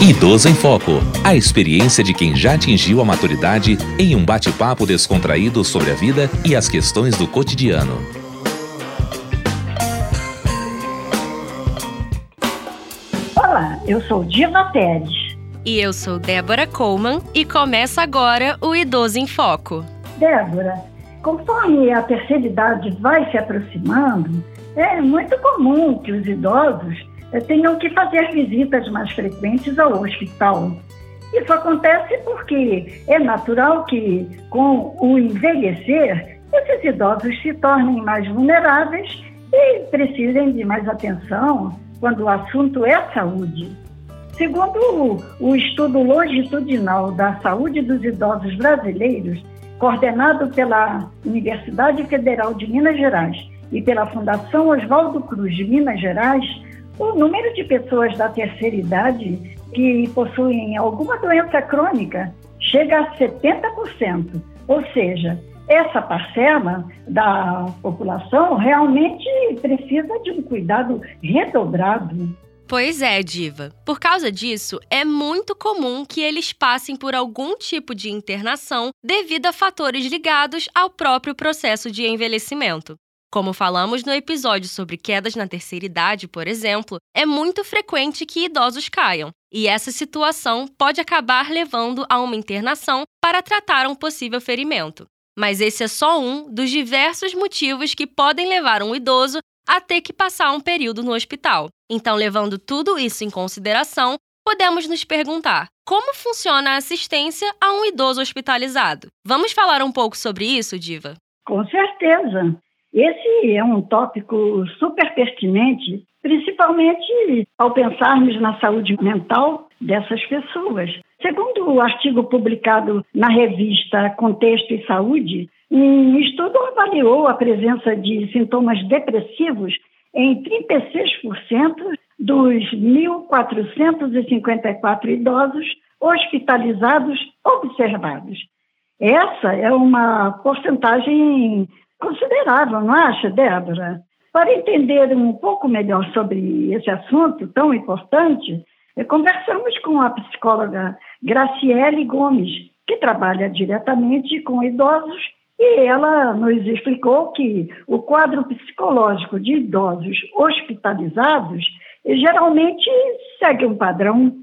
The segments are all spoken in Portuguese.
Idoso em Foco. A experiência de quem já atingiu a maturidade em um bate-papo descontraído sobre a vida e as questões do cotidiano. Olá, eu sou Diva Pérez. E eu sou Débora Coleman e começa agora o Idoso em Foco. Débora, conforme a terceira idade vai se aproximando, é muito comum que os idosos tenham que fazer visitas mais frequentes ao hospital. Isso acontece porque é natural que, com o envelhecer, esses idosos se tornem mais vulneráveis e precisem de mais atenção quando o assunto é saúde. Segundo o estudo longitudinal da saúde dos idosos brasileiros, coordenado pela Universidade Federal de Minas Gerais e pela Fundação Oswaldo Cruz de Minas Gerais, o número de pessoas da terceira idade que possuem alguma doença crônica chega a 70%. Ou seja, essa parcela da população realmente precisa de um cuidado redobrado. Pois é, Diva. Por causa disso, é muito comum que eles passem por algum tipo de internação devido a fatores ligados ao próprio processo de envelhecimento. Como falamos no episódio sobre quedas na terceira idade, por exemplo, é muito frequente que idosos caiam, e essa situação pode acabar levando a uma internação para tratar um possível ferimento. Mas esse é só um dos diversos motivos que podem levar um idoso a ter que passar um período no hospital. Então, levando tudo isso em consideração, podemos nos perguntar: como funciona a assistência a um idoso hospitalizado? Vamos falar um pouco sobre isso, Diva? Com certeza. Esse é um tópico super pertinente, principalmente ao pensarmos na saúde mental dessas pessoas. Segundo o artigo publicado na revista Contexto e Saúde, um estudo avaliou a presença de sintomas depressivos em 36% dos 1.454 idosos hospitalizados observados. Essa é uma porcentagem considerável, não acha, Débora? Para entender um pouco melhor sobre esse assunto tão importante, eh, conversamos com a psicóloga Graciele Gomes, que trabalha diretamente com idosos, e ela nos explicou que o quadro psicológico de idosos hospitalizados eh, geralmente segue um padrão.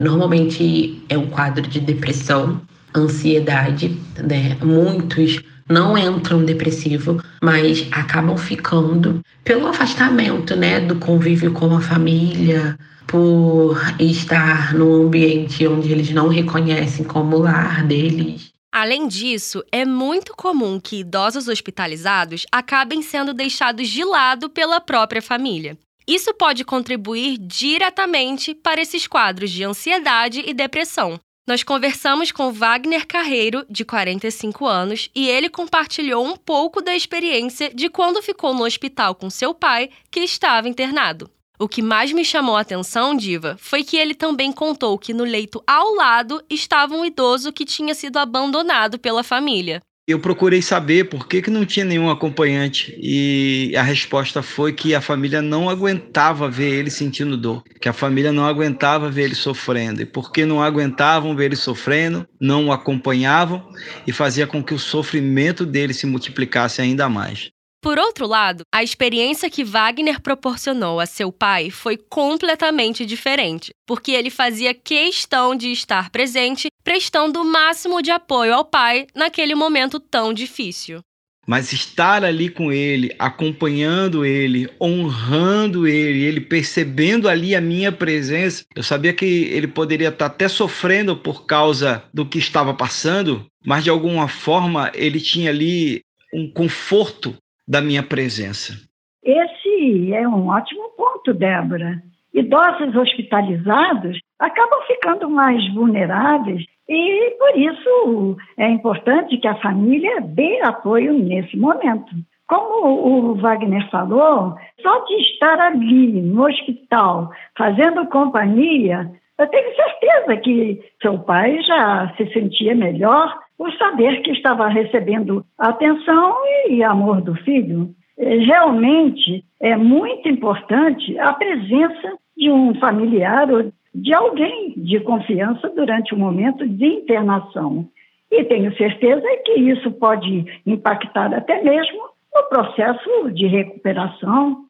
Normalmente é um quadro de depressão, ansiedade, né? Muitos não entram depressivo, mas acabam ficando pelo afastamento, né, do convívio com a família, por estar num ambiente onde eles não reconhecem como lar deles. Além disso, é muito comum que idosos hospitalizados acabem sendo deixados de lado pela própria família. Isso pode contribuir diretamente para esses quadros de ansiedade e depressão, nós conversamos com Wagner Carreiro, de 45 anos, e ele compartilhou um pouco da experiência de quando ficou no hospital com seu pai, que estava internado. O que mais me chamou a atenção, Diva, foi que ele também contou que no leito ao lado estava um idoso que tinha sido abandonado pela família. Eu procurei saber por que, que não tinha nenhum acompanhante e a resposta foi que a família não aguentava ver ele sentindo dor, que a família não aguentava ver ele sofrendo. E porque não aguentavam ver ele sofrendo, não o acompanhavam e fazia com que o sofrimento dele se multiplicasse ainda mais. Por outro lado, a experiência que Wagner proporcionou a seu pai foi completamente diferente, porque ele fazia questão de estar presente, prestando o máximo de apoio ao pai naquele momento tão difícil. Mas estar ali com ele, acompanhando ele, honrando ele, ele percebendo ali a minha presença, eu sabia que ele poderia estar até sofrendo por causa do que estava passando, mas de alguma forma ele tinha ali um conforto da minha presença. Esse é um ótimo ponto, Débora. Idosos hospitalizados acabam ficando mais vulneráveis e, por isso, é importante que a família dê apoio nesse momento. Como o Wagner falou, só de estar ali no hospital fazendo companhia, eu tenho certeza que seu pai já se sentia melhor por saber que estava recebendo atenção e amor do filho. É, realmente é muito importante a presença de um familiar ou de alguém de confiança durante o momento de internação. E tenho certeza que isso pode impactar até mesmo no processo de recuperação.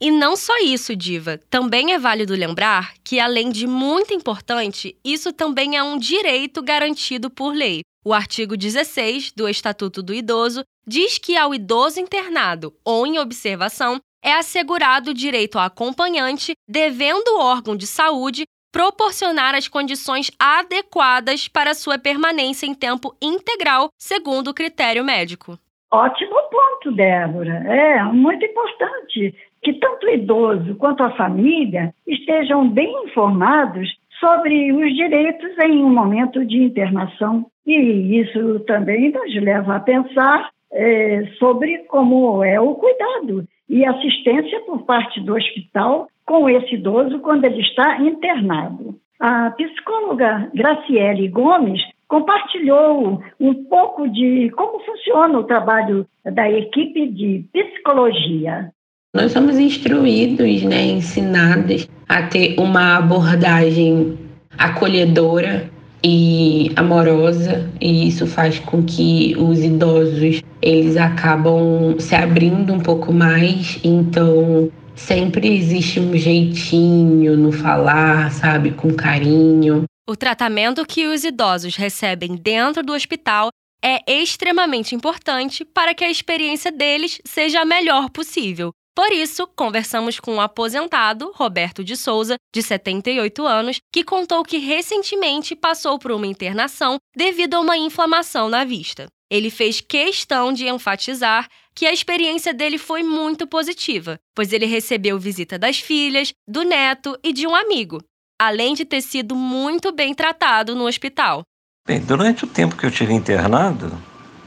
E não só isso, Diva. Também é válido lembrar que, além de muito importante, isso também é um direito garantido por lei. O artigo 16 do Estatuto do Idoso diz que ao idoso internado ou em observação é assegurado o direito ao acompanhante, devendo o órgão de saúde proporcionar as condições adequadas para sua permanência em tempo integral, segundo o critério médico. Ótimo ponto, Débora. É muito importante que tanto o idoso quanto a família estejam bem informados sobre os direitos em um momento de internação. E isso também nos leva a pensar é, sobre como é o cuidado e assistência por parte do hospital com esse idoso quando ele está internado. A psicóloga Graciele Gomes compartilhou um pouco de como funciona o trabalho da equipe de psicologia. Nós somos instruídos, né, ensinados a ter uma abordagem acolhedora e amorosa, e isso faz com que os idosos eles acabam se abrindo um pouco mais, então sempre existe um jeitinho no falar, sabe, com carinho. O tratamento que os idosos recebem dentro do hospital é extremamente importante para que a experiência deles seja a melhor possível. Por isso, conversamos com o aposentado Roberto de Souza, de 78 anos, que contou que recentemente passou por uma internação devido a uma inflamação na vista. Ele fez questão de enfatizar que a experiência dele foi muito positiva, pois ele recebeu visita das filhas, do neto e de um amigo, além de ter sido muito bem tratado no hospital. Bem, durante o tempo que eu tive internado,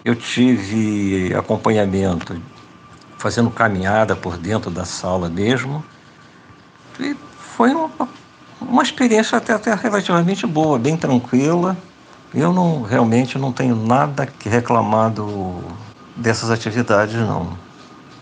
eu tive acompanhamento fazendo caminhada por dentro da sala mesmo. E foi uma, uma experiência até, até relativamente boa, bem tranquila. Eu não realmente não tenho nada que reclamar do, dessas atividades, não.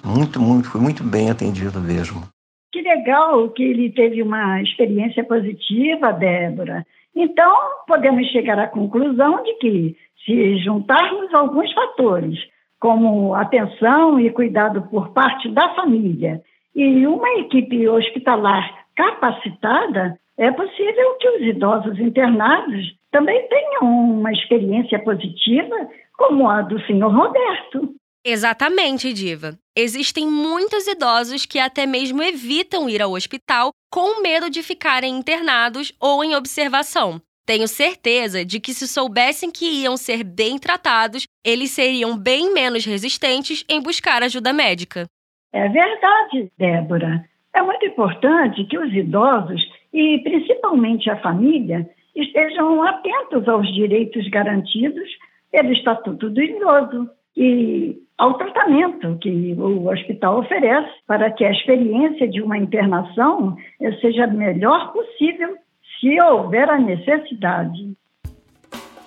Muito, muito, fui muito bem atendido mesmo. Que legal que ele teve uma experiência positiva, Débora. Então, podemos chegar à conclusão de que, se juntarmos alguns fatores, como atenção e cuidado por parte da família, e uma equipe hospitalar capacitada, é possível que os idosos internados também tenham uma experiência positiva como a do senhor Roberto. Exatamente, Diva. Existem muitos idosos que até mesmo evitam ir ao hospital com medo de ficarem internados ou em observação. Tenho certeza de que, se soubessem que iam ser bem tratados, eles seriam bem menos resistentes em buscar ajuda médica. É verdade, Débora. É muito importante que os idosos, e principalmente a família, estejam atentos aos direitos garantidos pelo Estatuto do Idoso e ao tratamento que o hospital oferece para que a experiência de uma internação seja a melhor possível se houver a necessidade.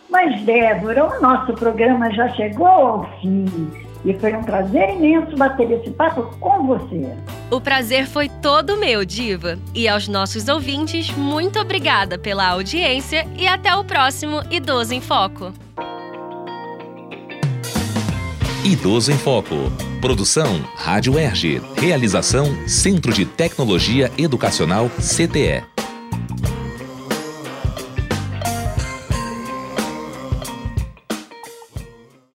Mas, Débora, o nosso programa já chegou ao fim e foi um prazer imenso bater esse papo com você. O prazer foi todo meu, Diva. E aos nossos ouvintes, muito obrigada pela audiência e até o próximo Idoso em Foco. Idoso em Foco. Produção Rádio Erge. Realização Centro de Tecnologia Educacional CTE.